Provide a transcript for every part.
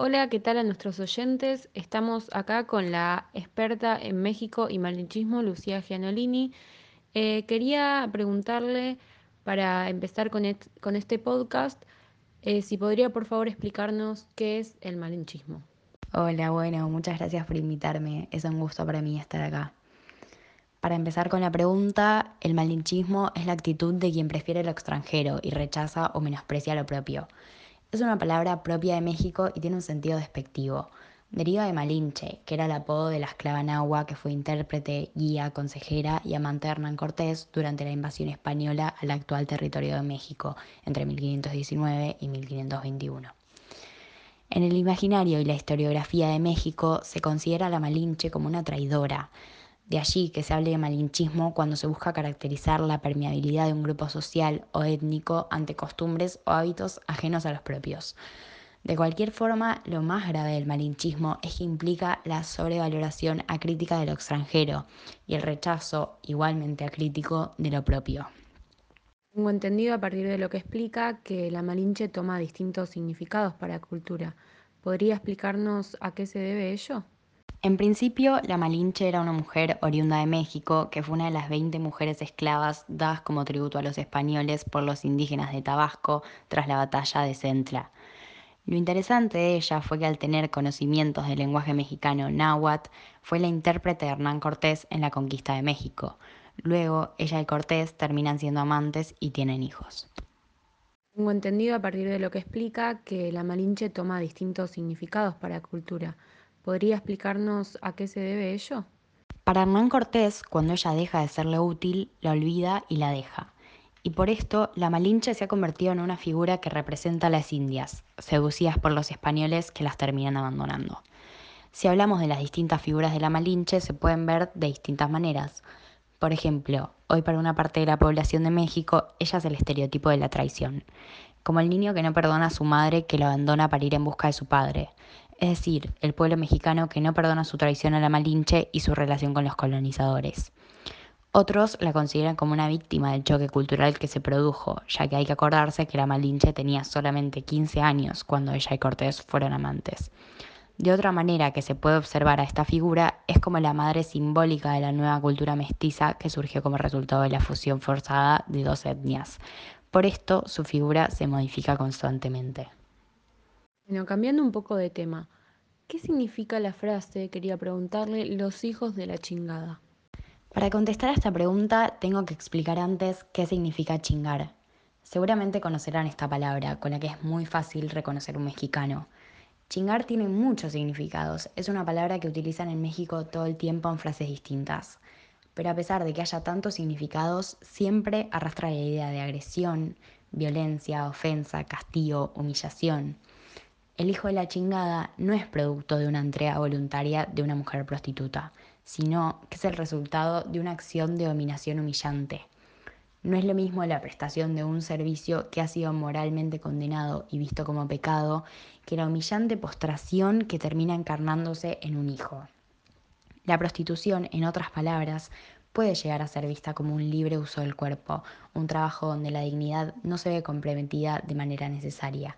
Hola, ¿qué tal a nuestros oyentes? Estamos acá con la experta en México y malinchismo, Lucía Gianolini. Eh, quería preguntarle, para empezar con, con este podcast, eh, si podría por favor explicarnos qué es el malinchismo. Hola, bueno, muchas gracias por invitarme. Es un gusto para mí estar acá. Para empezar con la pregunta, el malinchismo es la actitud de quien prefiere lo extranjero y rechaza o menosprecia lo propio. Es una palabra propia de México y tiene un sentido despectivo. Deriva de Malinche, que era el apodo de la esclava nahua que fue intérprete, guía, consejera y amante de Hernán Cortés durante la invasión española al actual territorio de México entre 1519 y 1521. En el imaginario y la historiografía de México se considera a la Malinche como una traidora, de allí que se hable de malinchismo cuando se busca caracterizar la permeabilidad de un grupo social o étnico ante costumbres o hábitos ajenos a los propios. De cualquier forma, lo más grave del malinchismo es que implica la sobrevaloración acrítica de lo extranjero y el rechazo igualmente acrítico de lo propio. Tengo entendido a partir de lo que explica que la malinche toma distintos significados para cultura. ¿Podría explicarnos a qué se debe ello? En principio, la Malinche era una mujer oriunda de México que fue una de las 20 mujeres esclavas dadas como tributo a los españoles por los indígenas de Tabasco tras la batalla de Centla. Lo interesante de ella fue que al tener conocimientos del lenguaje mexicano náhuatl, fue la intérprete de Hernán Cortés en la conquista de México. Luego, ella y Cortés terminan siendo amantes y tienen hijos. Tengo entendido a partir de lo que explica que la Malinche toma distintos significados para la cultura. ¿Podría explicarnos a qué se debe ello? Para Hernán Cortés, cuando ella deja de serle útil, la olvida y la deja. Y por esto, la Malinche se ha convertido en una figura que representa a las indias, seducidas por los españoles que las terminan abandonando. Si hablamos de las distintas figuras de la Malinche, se pueden ver de distintas maneras. Por ejemplo, hoy para una parte de la población de México, ella es el estereotipo de la traición, como el niño que no perdona a su madre que lo abandona para ir en busca de su padre, es decir, el pueblo mexicano que no perdona su traición a la Malinche y su relación con los colonizadores. Otros la consideran como una víctima del choque cultural que se produjo, ya que hay que acordarse que la Malinche tenía solamente 15 años cuando ella y Cortés fueron amantes. De otra manera que se puede observar a esta figura es como la madre simbólica de la nueva cultura mestiza que surgió como resultado de la fusión forzada de dos etnias. Por esto su figura se modifica constantemente. Bueno, cambiando un poco de tema, ¿qué significa la frase, quería preguntarle, los hijos de la chingada? Para contestar a esta pregunta tengo que explicar antes qué significa chingar. Seguramente conocerán esta palabra, con la que es muy fácil reconocer un mexicano. Chingar tiene muchos significados, es una palabra que utilizan en México todo el tiempo en frases distintas. Pero a pesar de que haya tantos significados, siempre arrastra la idea de agresión, violencia, ofensa, castigo, humillación. El hijo de la chingada no es producto de una entrega voluntaria de una mujer prostituta, sino que es el resultado de una acción de dominación humillante. No es lo mismo la prestación de un servicio que ha sido moralmente condenado y visto como pecado que la humillante postración que termina encarnándose en un hijo. La prostitución, en otras palabras, puede llegar a ser vista como un libre uso del cuerpo, un trabajo donde la dignidad no se ve comprometida de manera necesaria,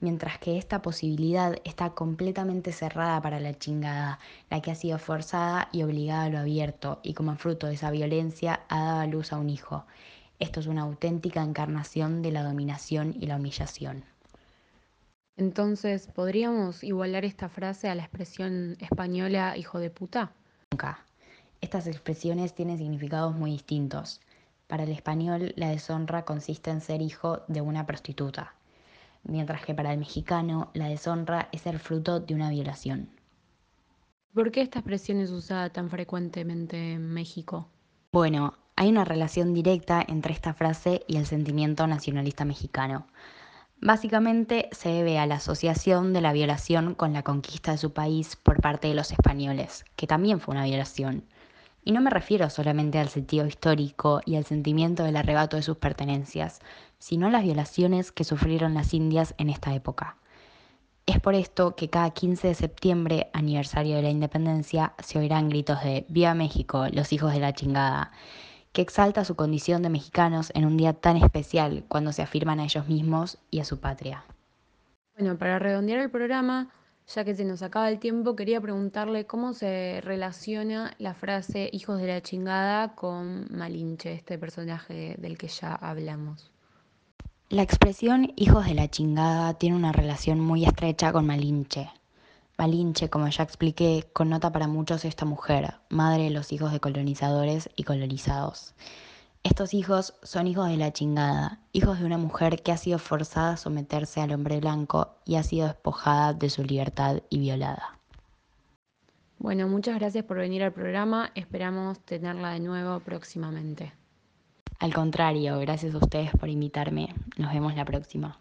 mientras que esta posibilidad está completamente cerrada para la chingada, la que ha sido forzada y obligada a lo abierto y como fruto de esa violencia ha dado a luz a un hijo. Esto es una auténtica encarnación de la dominación y la humillación. Entonces, ¿podríamos igualar esta frase a la expresión española hijo de puta? Nunca. Estas expresiones tienen significados muy distintos. Para el español, la deshonra consiste en ser hijo de una prostituta, mientras que para el mexicano la deshonra es el fruto de una violación. ¿Por qué esta expresión es usada tan frecuentemente en México? Bueno, hay una relación directa entre esta frase y el sentimiento nacionalista mexicano. Básicamente se debe a la asociación de la violación con la conquista de su país por parte de los españoles, que también fue una violación. Y no me refiero solamente al sentido histórico y al sentimiento del arrebato de sus pertenencias, sino las violaciones que sufrieron las indias en esta época. Es por esto que cada 15 de septiembre, aniversario de la independencia, se oirán gritos de Viva México, los hijos de la chingada, que exalta su condición de mexicanos en un día tan especial cuando se afirman a ellos mismos y a su patria. Bueno, para redondear el programa, ya que se nos acaba el tiempo, quería preguntarle cómo se relaciona la frase hijos de la chingada con Malinche, este personaje del que ya hablamos. La expresión hijos de la chingada tiene una relación muy estrecha con Malinche. Malinche, como ya expliqué, connota para muchos esta mujer, madre de los hijos de colonizadores y colonizados. Estos hijos son hijos de la chingada, hijos de una mujer que ha sido forzada a someterse al hombre blanco y ha sido despojada de su libertad y violada. Bueno, muchas gracias por venir al programa, esperamos tenerla de nuevo próximamente. Al contrario, gracias a ustedes por invitarme. Nos vemos la próxima.